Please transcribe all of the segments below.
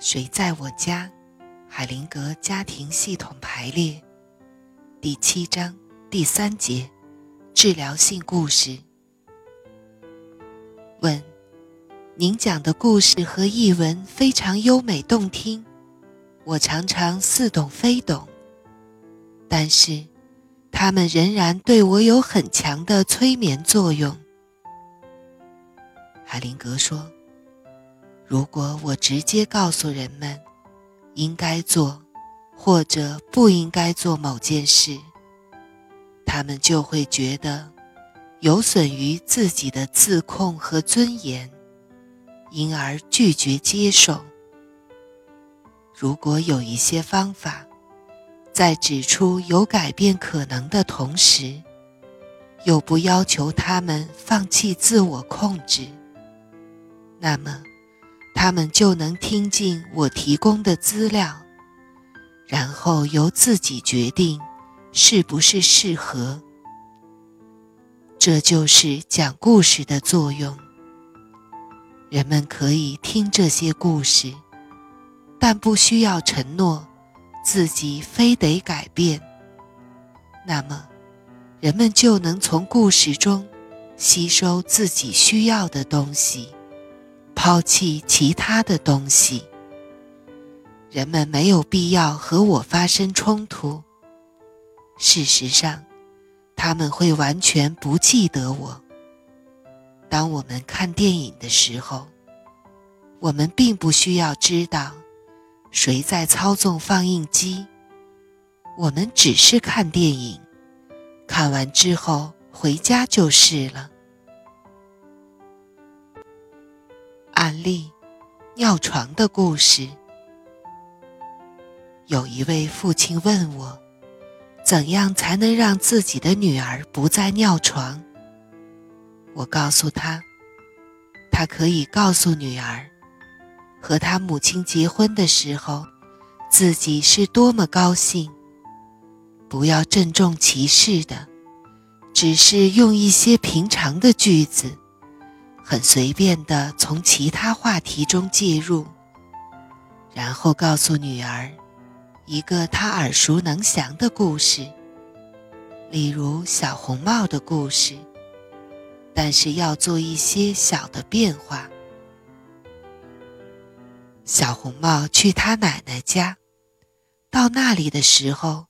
谁在我家？海灵格家庭系统排列，第七章第三节，治疗性故事。问：您讲的故事和译文非常优美动听，我常常似懂非懂，但是他们仍然对我有很强的催眠作用。海灵格说：“如果我直接告诉人们。”应该做，或者不应该做某件事，他们就会觉得有损于自己的自控和尊严，因而拒绝接受。如果有一些方法，在指出有改变可能的同时，又不要求他们放弃自我控制，那么。他们就能听进我提供的资料，然后由自己决定是不是适合。这就是讲故事的作用。人们可以听这些故事，但不需要承诺自己非得改变。那么，人们就能从故事中吸收自己需要的东西。抛弃其他的东西，人们没有必要和我发生冲突。事实上，他们会完全不记得我。当我们看电影的时候，我们并不需要知道谁在操纵放映机，我们只是看电影，看完之后回家就是了。案例：尿床的故事。有一位父亲问我，怎样才能让自己的女儿不再尿床？我告诉他，他可以告诉女儿，和他母亲结婚的时候，自己是多么高兴。不要郑重其事的，只是用一些平常的句子。很随便的从其他话题中介入，然后告诉女儿一个她耳熟能详的故事，例如小红帽的故事，但是要做一些小的变化。小红帽去他奶奶家，到那里的时候，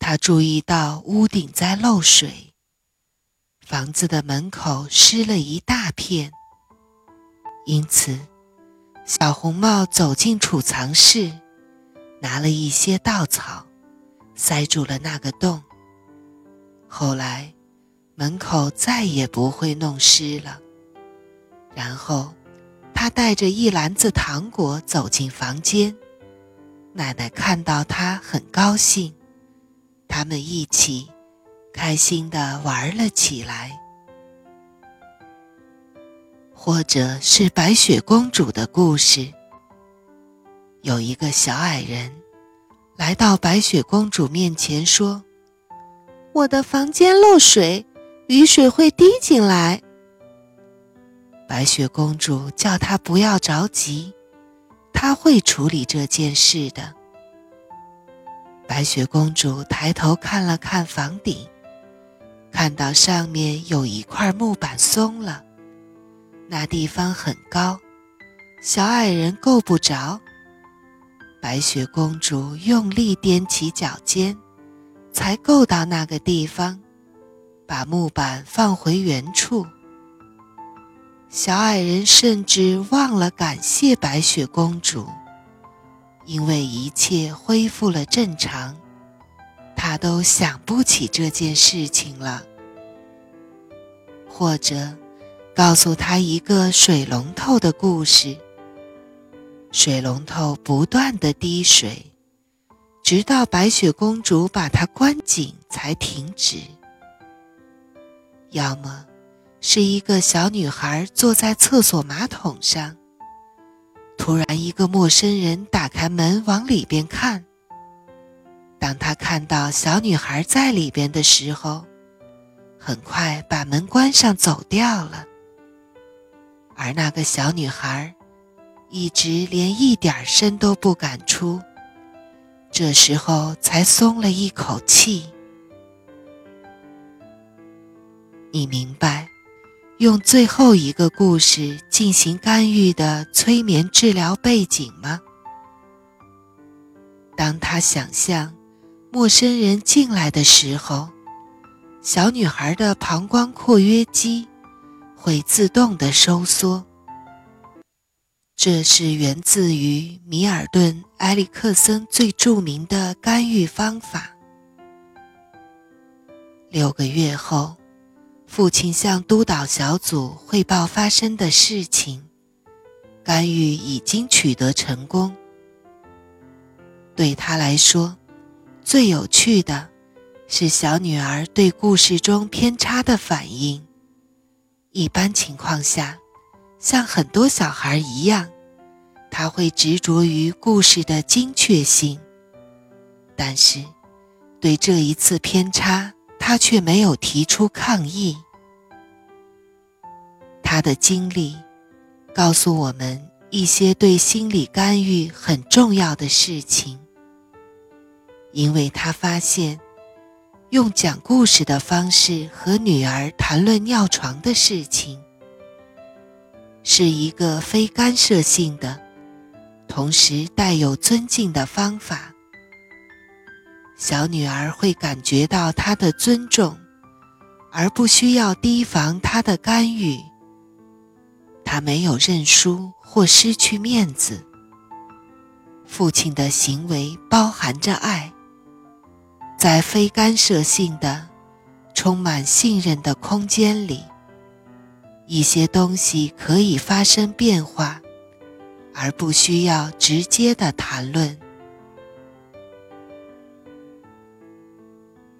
他注意到屋顶在漏水。房子的门口湿了一大片，因此，小红帽走进储藏室，拿了一些稻草，塞住了那个洞。后来，门口再也不会弄湿了。然后，他带着一篮子糖果走进房间，奶奶看到他很高兴，他们一起。开心的玩了起来，或者是白雪公主的故事。有一个小矮人来到白雪公主面前说：“我的房间漏水，雨水会滴进来。”白雪公主叫他不要着急，她会处理这件事的。白雪公主抬头看了看房顶。看到上面有一块木板松了，那地方很高，小矮人够不着。白雪公主用力踮起脚尖，才够到那个地方，把木板放回原处。小矮人甚至忘了感谢白雪公主，因为一切恢复了正常。他都想不起这件事情了，或者告诉他一个水龙头的故事。水龙头不断的滴水，直到白雪公主把它关紧才停止。要么是一个小女孩坐在厕所马桶上，突然一个陌生人打开门往里边看。当他看到小女孩在里边的时候，很快把门关上走掉了。而那个小女孩，一直连一点声都不敢出，这时候才松了一口气。你明白，用最后一个故事进行干预的催眠治疗背景吗？当他想象陌生人进来的时候，小女孩的膀胱括约肌会自动的收缩。这是源自于米尔顿·埃里克森最著名的干预方法。六个月后，父亲向督导小组汇报发生的事情，干预已经取得成功。对他来说，最有趣的是小女儿对故事中偏差的反应。一般情况下，像很多小孩一样，他会执着于故事的精确性。但是，对这一次偏差，他却没有提出抗议。他的经历告诉我们一些对心理干预很重要的事情。因为他发现，用讲故事的方式和女儿谈论尿床的事情，是一个非干涉性的，同时带有尊敬的方法。小女儿会感觉到他的尊重，而不需要提防他的干预。他没有认输或失去面子。父亲的行为包含着爱。在非干涉性的、充满信任的空间里，一些东西可以发生变化，而不需要直接的谈论。